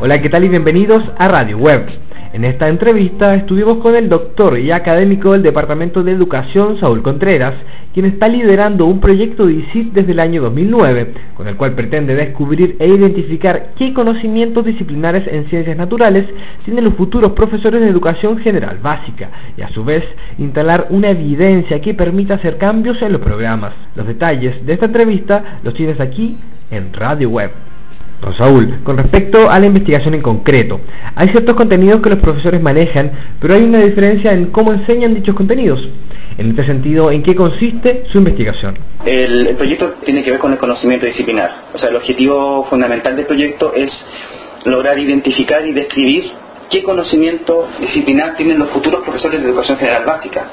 Hola, ¿qué tal y bienvenidos a Radio Web? En esta entrevista estuvimos con el doctor y académico del Departamento de Educación, Saúl Contreras, quien está liderando un proyecto de ICIT desde el año 2009, con el cual pretende descubrir e identificar qué conocimientos disciplinares en ciencias naturales tienen los futuros profesores de educación general básica y a su vez instalar una evidencia que permita hacer cambios en los programas. Los detalles de esta entrevista los tienes aquí en Radio Web. Don Saúl, con respecto a la investigación en concreto, hay ciertos contenidos que los profesores manejan, pero hay una diferencia en cómo enseñan dichos contenidos. En este sentido, ¿en qué consiste su investigación? El, el, proyecto tiene que ver con el conocimiento disciplinar. O sea, el objetivo fundamental del proyecto es lograr identificar y describir qué conocimiento disciplinar tienen los futuros profesores de educación general básica,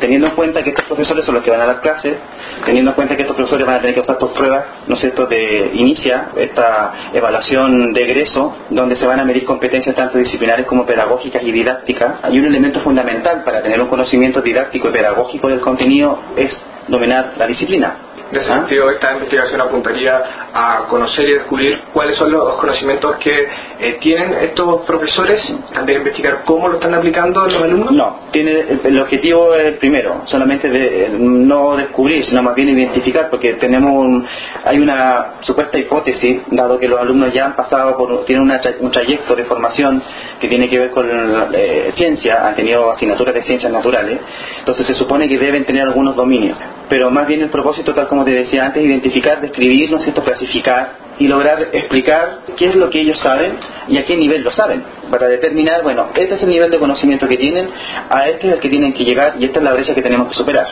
teniendo en cuenta que estos profesores son los que van a dar clases, teniendo en cuenta que estos profesores van a tener que pasar por pruebas, ¿no es cierto?, de inicia esta evaluación de egreso, donde se van a medir competencias tanto disciplinares como pedagógicas y didácticas. Hay un elemento fundamental para tener un conocimiento didáctico y pedagógico del contenido es dominar la disciplina. En ese sentido, esta investigación apuntaría a conocer y descubrir cuáles son los conocimientos que eh, tienen estos profesores de investigar cómo lo están aplicando los alumnos. No, tiene el, objetivo es el primero, solamente de no descubrir, sino más bien identificar, porque tenemos un, hay una supuesta hipótesis, dado que los alumnos ya han pasado por, tienen una, un trayecto de formación que tiene que ver con eh, ciencia, han tenido asignaturas de ciencias naturales, entonces se supone que deben tener algunos dominios, pero más bien el propósito, tal como te decía antes, identificar, describir, ¿no es cierto?, clasificar y lograr explicar qué es lo que ellos saben y a qué nivel lo saben, para determinar, bueno, este es el nivel de conocimiento que tienen, a este es el que tienen que llegar y esta es la brecha que tenemos que superar.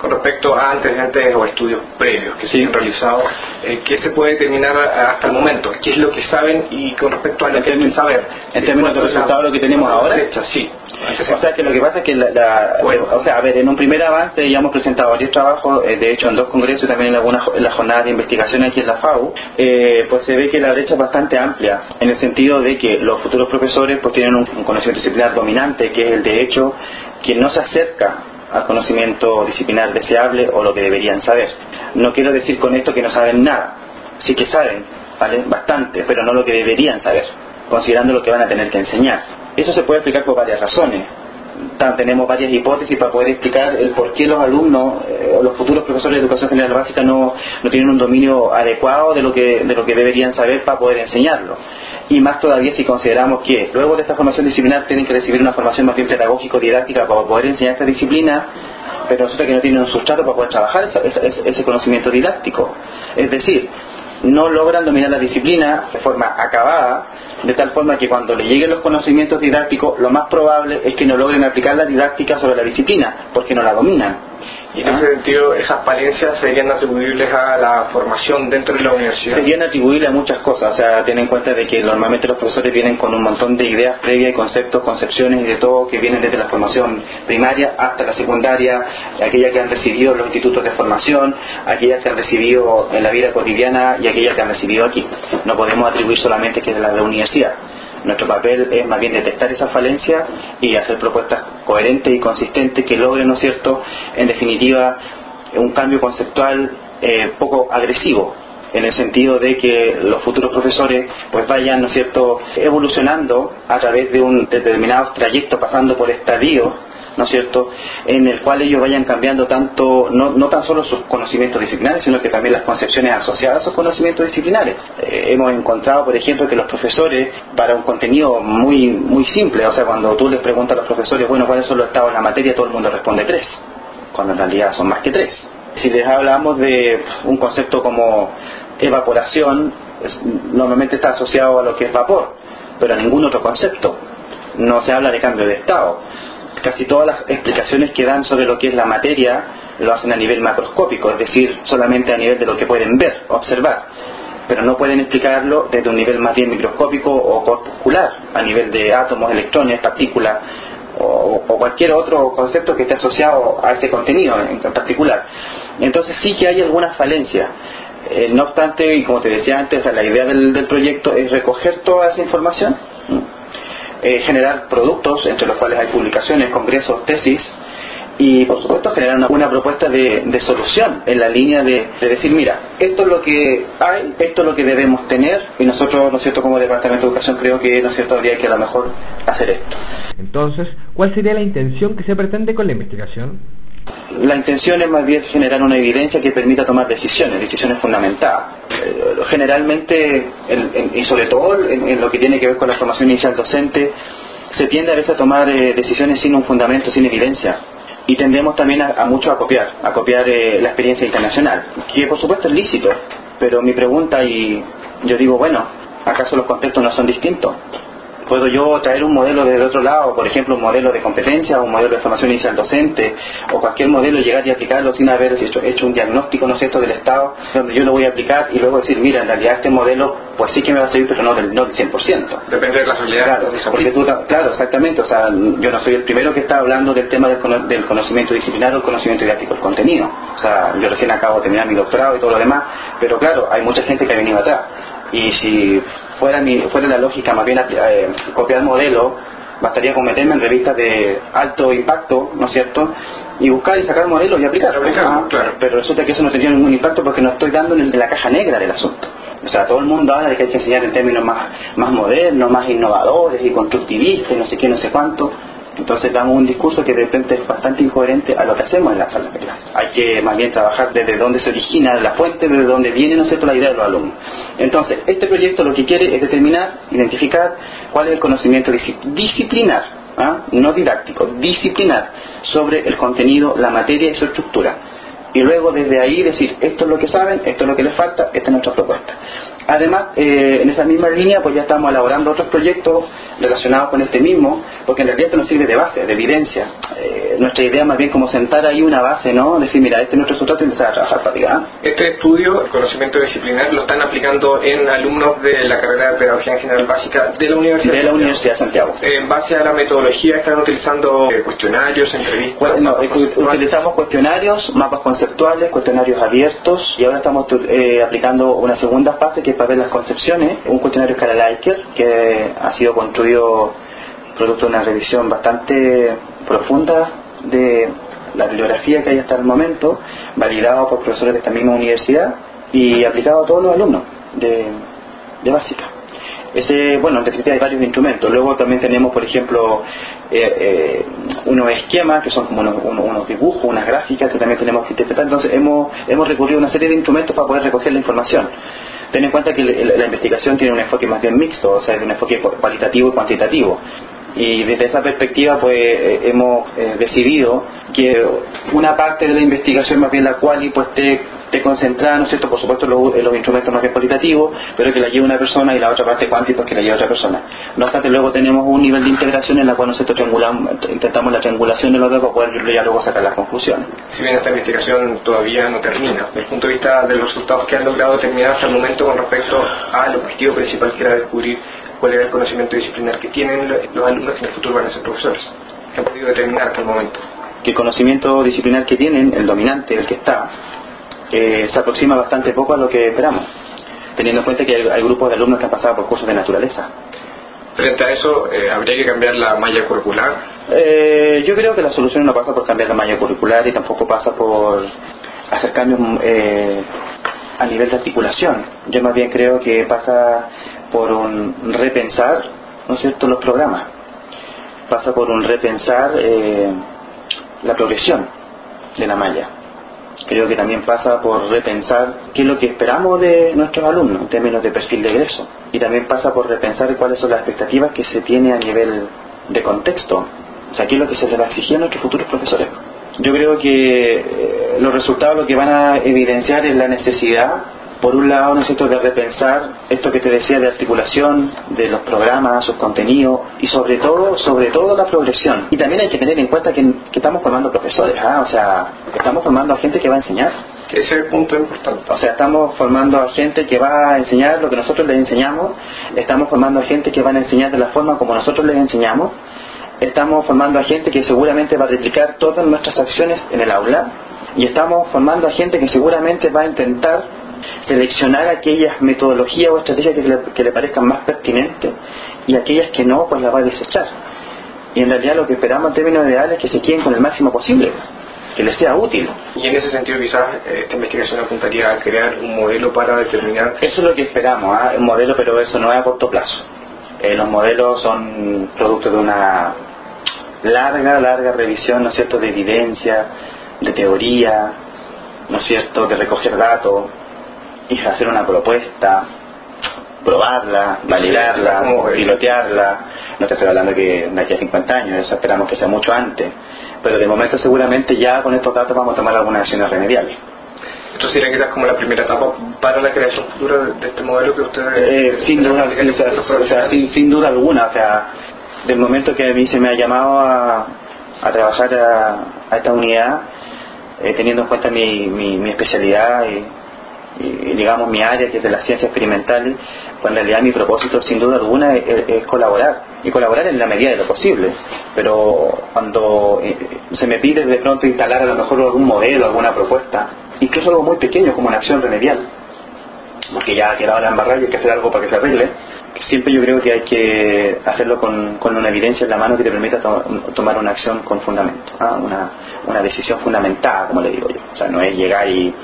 Con respecto a antecedentes o estudios previos que se han realizado, eh, ¿qué se puede determinar hasta el momento? ¿Qué es lo que saben y con respecto a lo que hay que saber? En términos de resultado lo que tenemos ahora, brecha, sí. O sea que lo que pasa es que la, la bueno. o sea, a ver, en un primer avance ya hemos presentado varios trabajos, eh, de hecho en dos congresos y también en algunas en la jornada de investigación aquí en la FAU, eh, pues se ve que la brecha es bastante amplia, en el sentido de que los futuros profesores pues tienen un, un conocimiento disciplinar dominante, que es el de hecho, quien no se acerca al conocimiento disciplinar deseable o lo que deberían saber. No quiero decir con esto que no saben nada, sí que saben, ¿vale? Bastante, pero no lo que deberían saber, considerando lo que van a tener que enseñar. Eso se puede explicar por varias razones. Tenemos varias hipótesis para poder explicar el por qué los alumnos eh, o los futuros profesores de educación general básica no, no tienen un dominio adecuado de lo, que, de lo que deberían saber para poder enseñarlo. Y más todavía si consideramos que luego de esta formación disciplinar tienen que recibir una formación más bien pedagógico-didáctica para poder enseñar esta disciplina, pero resulta que no tienen un sustrato para poder trabajar ese, ese, ese conocimiento didáctico. Es decir, no logran dominar la disciplina de forma acabada, de tal forma que cuando le lleguen los conocimientos didácticos, lo más probable es que no logren aplicar la didáctica sobre la disciplina, porque no la dominan. Y en ese sentido, esas valencias serían atribuibles a la formación dentro de la universidad. Serían atribuibles a muchas cosas, o sea, ten en cuenta de que normalmente los profesores vienen con un montón de ideas previas conceptos, concepciones y de todo que vienen desde la formación primaria hasta la secundaria, aquellas que han recibido los institutos de formación, aquellas que han recibido en la vida cotidiana y aquellas que han recibido aquí. No podemos atribuir solamente que es de la universidad. Nuestro papel es más bien detectar esa falencia y hacer propuestas coherentes y consistentes que logren, ¿no es cierto?, en definitiva, un cambio conceptual eh, poco agresivo, en el sentido de que los futuros profesores pues vayan, ¿no es cierto?, evolucionando a través de un determinado trayecto, pasando por estadios, ¿no es cierto?, en el cual ellos vayan cambiando tanto, no, no tan solo sus conocimientos disciplinares, sino que también las concepciones asociadas a esos conocimientos disciplinares. Eh, hemos encontrado, por ejemplo, que los profesores, para un contenido muy, muy simple, o sea, cuando tú les preguntas a los profesores, bueno, ¿cuáles son los estados de la materia?, todo el mundo responde tres, cuando en realidad son más que tres. Si les hablamos de un concepto como evaporación, normalmente está asociado a lo que es vapor, pero a ningún otro concepto. No se habla de cambio de estado casi todas las explicaciones que dan sobre lo que es la materia lo hacen a nivel macroscópico, es decir, solamente a nivel de lo que pueden ver, observar, pero no pueden explicarlo desde un nivel más bien microscópico o corpuscular, a nivel de átomos, electrones, partículas o, cualquier otro concepto que esté asociado a este contenido en particular. Entonces sí que hay algunas falencias. Eh, no obstante, y como te decía antes, la idea del, proyecto es recoger toda esa información, eh, generar productos, entre los cuales hay publicaciones, congresos, tesis, y por supuesto generar una, propuesta de, solución en la línea de, decir, mira, esto es lo que hay, esto es lo que debemos tener y nosotros, ¿no es cierto?, como Departamento de Educación creo que, ¿no cierto?, habría que a lo mejor hacer esto. Entonces, ¿cuál sería la intención que se pretende con la investigación? La intención es más bien generar una evidencia que permita tomar decisiones, decisiones fundamentadas. Eh, generalmente, y sobre todo en, lo que tiene que ver con la formación inicial docente, se tiende a veces a tomar eh, decisiones sin un fundamento, sin evidencia y tendemos también a, mucho a copiar, a copiar eh, la experiencia internacional, que por supuesto es lícito, pero mi pregunta y yo digo, bueno, ¿acaso los contextos no son distintos? Puedo yo traer un modelo desde otro lado, por ejemplo, un modelo de competencia, un modelo de formación inicial docente, o cualquier modelo, llegar y aplicarlo sin haber hecho, hecho un diagnóstico, ¿no es cierto?, del Estado, donde yo lo voy a aplicar y luego decir, mira, en realidad este modelo, pues sí que me va a servir, pero no del, no del 100%. Depende de la realidad. Claro, porque tú, claro, exactamente, o sea, yo no soy el primero que está hablando del tema del, del conocimiento disciplinario, el conocimiento didáctico, el contenido. O sea, yo recién acabo de terminar mi doctorado y todo lo demás, pero claro, hay mucha gente que ha venido atrás y si fuera, mi, fuera la lógica más bien eh, copiar modelo, bastaría con meterme en revistas de alto impacto, ¿no es cierto? Y buscar y sacar modelos y aplicar. Ah, pero resulta que eso no tendría ningún impacto porque no estoy dando en la caja negra del asunto. O sea, todo el mundo habla de que hay que enseñar en términos más, más modernos, más innovadores y constructivistas y no sé qué, no sé cuánto. Entonces damos un discurso que de repente es bastante incoherente a lo que hacemos en la sala de clase. Hay que más bien trabajar desde dónde se origina la fuente, desde dónde viene, ¿no la idea de los alumnos. Entonces, este proyecto lo que quiere es determinar, identificar cuál es el conocimiento disciplinar, ¿ah? no didáctico, disciplinar sobre el contenido, la materia y su estructura y luego desde ahí decir esto es lo que saben, esto es lo que les falta, esta es nuestra propuesta. Además, eh, en esa misma línea, pues ya estamos elaborando otros proyectos relacionados con este mismo, porque en realidad esto nos sirve de base, de evidencia. Eh, nuestra idea más bien como sentar ahí una base, ¿no? Decir, mira, este es nuestro resultado y empezar a trabajar para ¿ah? Este estudio, el conocimiento disciplinar, lo están aplicando en alumnos de la carrera de Pedagogía en General Básica de la Universidad de, la Universidad de Santiago. En base a la metodología, ¿están utilizando eh, cuestionarios, entrevistas? no, utilizamos cuestionarios, mapas conceptuales, cuestionarios abiertos, y ahora estamos aplicando una segunda fase que para ver las concepciones, un cuestionario Likert que ha sido construido producto de una revisión bastante profunda de la bibliografía que hay hasta el momento, validado por profesores de esta misma universidad y aplicado a todos los alumnos de, básica. Ese, bueno, en definitiva hay varios instrumentos. Luego también tenemos, por ejemplo, eh, eh, unos esquemas que son como unos, dibujos, unas gráficas que también tenemos que interpretar. Entonces hemos, hemos recurrido a una serie de instrumentos para poder recoger la información. Ten en cuenta que la investigación tiene un enfoque más bien mixto, o sea, es un enfoque cualitativo y cuantitativo. Y desde esa perspectiva, pues eh, hemos decidido que una parte de la investigación, más bien la cual, pues esté, concentrada, ¿no es cierto? Por supuesto, los, los instrumentos más bien cualitativos, pero que la lleve una persona y la otra parte cuántica, pues que la lleve otra persona. No obstante, luego tenemos un nivel de integración en la cual nosotros triangulamos, intentamos la triangulación de los dos para poder ya luego sacar las conclusiones. Si bien esta investigación todavía no termina, desde el punto de vista de los resultados que han logrado terminar hasta el momento con respecto al objetivo principal que era descubrir cuál era el conocimiento disciplinar que tienen los alumnos que en el futuro van a ser profesores, que han podido determinar hasta el momento. Que el conocimiento disciplinar que tienen, el dominante, el que está, eh, se aproxima bastante poco a lo que esperamos, teniendo en cuenta que hay, grupos de alumnos que han pasado por cursos de naturaleza. Frente a eso, eh, ¿habría que cambiar la malla curricular? Eh, yo creo que la solución no pasa por cambiar la malla curricular y tampoco pasa por hacer cambios a nivel de articulación. Yo más bien creo que pasa por un repensar, ¿no es cierto?, los programas. Pasa por un repensar eh, la progresión de la malla. Creo que también pasa por repensar qué es lo que esperamos de nuestros alumnos en términos de perfil de egreso. Y también pasa por repensar cuáles son las expectativas que se tiene a nivel de contexto. O sea, qué es lo que se les va a exigir a nuestros futuros profesores. Yo creo que eh, los resultados lo que van a evidenciar es la necesidad por un lado, ¿no es cierto?, de repensar esto que te decía de articulación de los programas, sus contenidos y sobre todo, sobre todo la progresión. Y también hay que tener en cuenta que, estamos formando profesores, ¿ah? o sea, estamos formando a gente que va a enseñar. Ese es el punto importante. O sea, estamos formando a gente que va a enseñar lo que nosotros les enseñamos, estamos formando a gente que van a enseñar de la forma como nosotros les enseñamos, estamos formando a gente que seguramente va a replicar todas nuestras acciones en el aula y estamos formando a gente que seguramente va a intentar seleccionar aquellas metodologías o estrategias que le, parezcan más pertinentes y aquellas que no, pues las va a desechar. Y en realidad lo que esperamos en términos ideales es que se queden con el máximo posible, que les sea útil. Y en ese sentido quizás eh, esta investigación apuntaría a crear un modelo para determinar... Eso es lo que esperamos, ¿ah? un modelo, pero eso no es a corto plazo. Eh, los modelos son producto de una larga, larga revisión, ¿no es cierto?, de evidencia, de teoría, ¿no es cierto?, de recoger datos y hacer una propuesta, probarla, validarla, pilotearla. No te estoy hablando que de aquí a 50 años, eso esperamos que sea mucho antes, pero de momento seguramente ya con estos datos vamos a tomar algunas acciones remediales. ¿Esto sería quizás como la primera etapa para la creación futura de, este modelo que ustedes... Eh, sin, duda, sin, duda alguna, o sea, del momento que a mí se me ha llamado a, a trabajar a, esta unidad, eh, teniendo en cuenta mi, mi, especialidad y, digamos mi área que es de las ciencias experimentales, pues en realidad mi propósito sin duda alguna es, colaborar y colaborar en la medida de lo posible. Pero cuando eh, se me pide de pronto instalar a lo mejor algún modelo, alguna propuesta, incluso algo muy pequeño como una acción remedial, porque ya ha quedado la embarrada y hay que hacer algo para que se arregle, siempre yo creo que hay que hacerlo con, una evidencia en la mano que te permita tomar una acción con fundamento, ¿ah? una, una decisión fundamentada, como le digo yo. O sea, no es llegar y,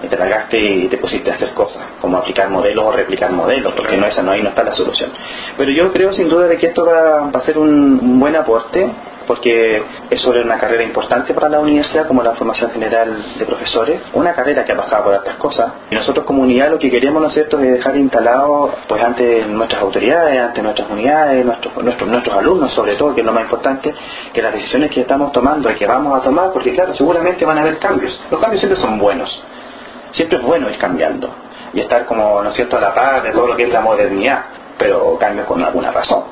te largaste y te pusiste a hacer cosas, como aplicar modelos o replicar modelos, porque no, esa, no ahí no está la solución. Pero yo creo sin duda de que esto va, va a ser un buen aporte porque es sobre una carrera importante para la universidad como la formación general de profesores, una carrera que ha pasado por otras cosas. Y nosotros como unidad lo que queremos, ¿no es cierto?, es dejar instalado pues ante nuestras autoridades, ante nuestras unidades, nuestros, nuestros, nuestros alumnos sobre todo, que es lo más importante, que las decisiones que estamos tomando y que vamos a tomar, porque claro, seguramente van a haber cambios. Los cambios siempre son buenos. Siempre es bueno ir cambiando y estar como, ¿no es cierto?, a la par de todo lo que es la modernidad, pero cambios con alguna razón.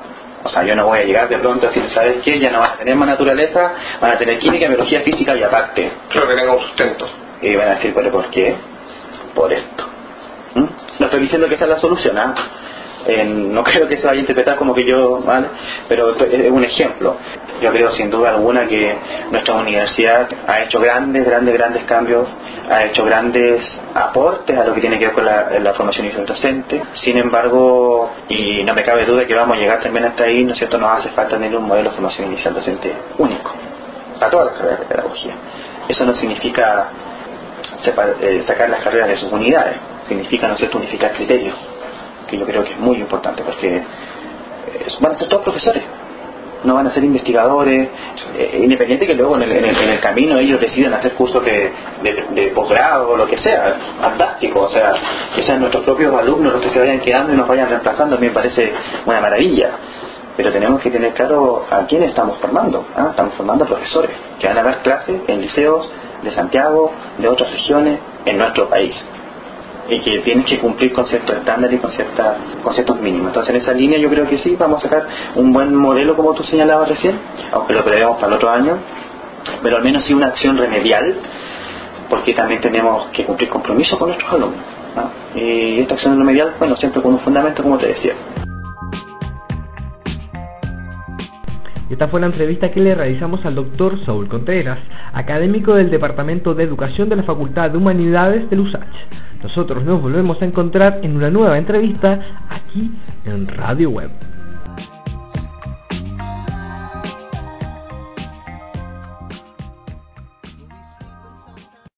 O sea, yo no voy a llegar de pronto a decir, ¿sabes qué? Ya no van a tener más naturaleza, van a tener química, biología, física y aparte. Claro que tenga un sustento. Y van a decir, ¿pero por qué? Por esto. ¿Mm? No estoy diciendo que esa es la solución, ¿ah? No creo que se vaya a interpretar como que yo, ¿vale? Pero es un ejemplo. Yo creo sin duda alguna que nuestra universidad ha hecho grandes, grandes, grandes cambios, ha hecho grandes aportes a lo que tiene que ver con la, formación inicial docente. Sin embargo, y no me cabe duda que vamos a llegar también hasta ahí, ¿no es cierto? Nos hace falta tener un modelo de formación inicial docente único a todas las carreras de pedagogía. Eso no significa eh, sacar las carreras de sus unidades, significa, ¿no es cierto?, unificar criterios que yo creo que es muy importante, porque van a ser todos profesores, no van a ser investigadores, eh, independiente que luego en el, camino ellos decidan hacer cursos de, de, posgrado o lo que sea, fantástico, o sea, que sean nuestros propios alumnos los que se vayan quedando y nos vayan reemplazando, a mí me parece una maravilla. Pero tenemos que tener claro a quién estamos formando. ¿ah? Estamos formando profesores que van a dar clases en liceos de Santiago, de otras regiones, en nuestro país y que tienes que cumplir con ciertos estándares y con, cierta, con ciertos mínimos. Entonces en esa línea yo creo que sí, vamos a sacar un buen modelo como tú señalabas recién, aunque lo prevemos para el otro año, pero al menos sí una acción remedial, porque también tenemos que cumplir compromisos con nuestros alumnos. Y esta acción remedial, bueno, siempre con un fundamento como te decía. Esta fue la entrevista que le realizamos al doctor Saúl Contreras, académico del Departamento de Educación de la Facultad de Humanidades de USACH. Nosotros nos volvemos a encontrar en una nueva entrevista aquí en Radio Web.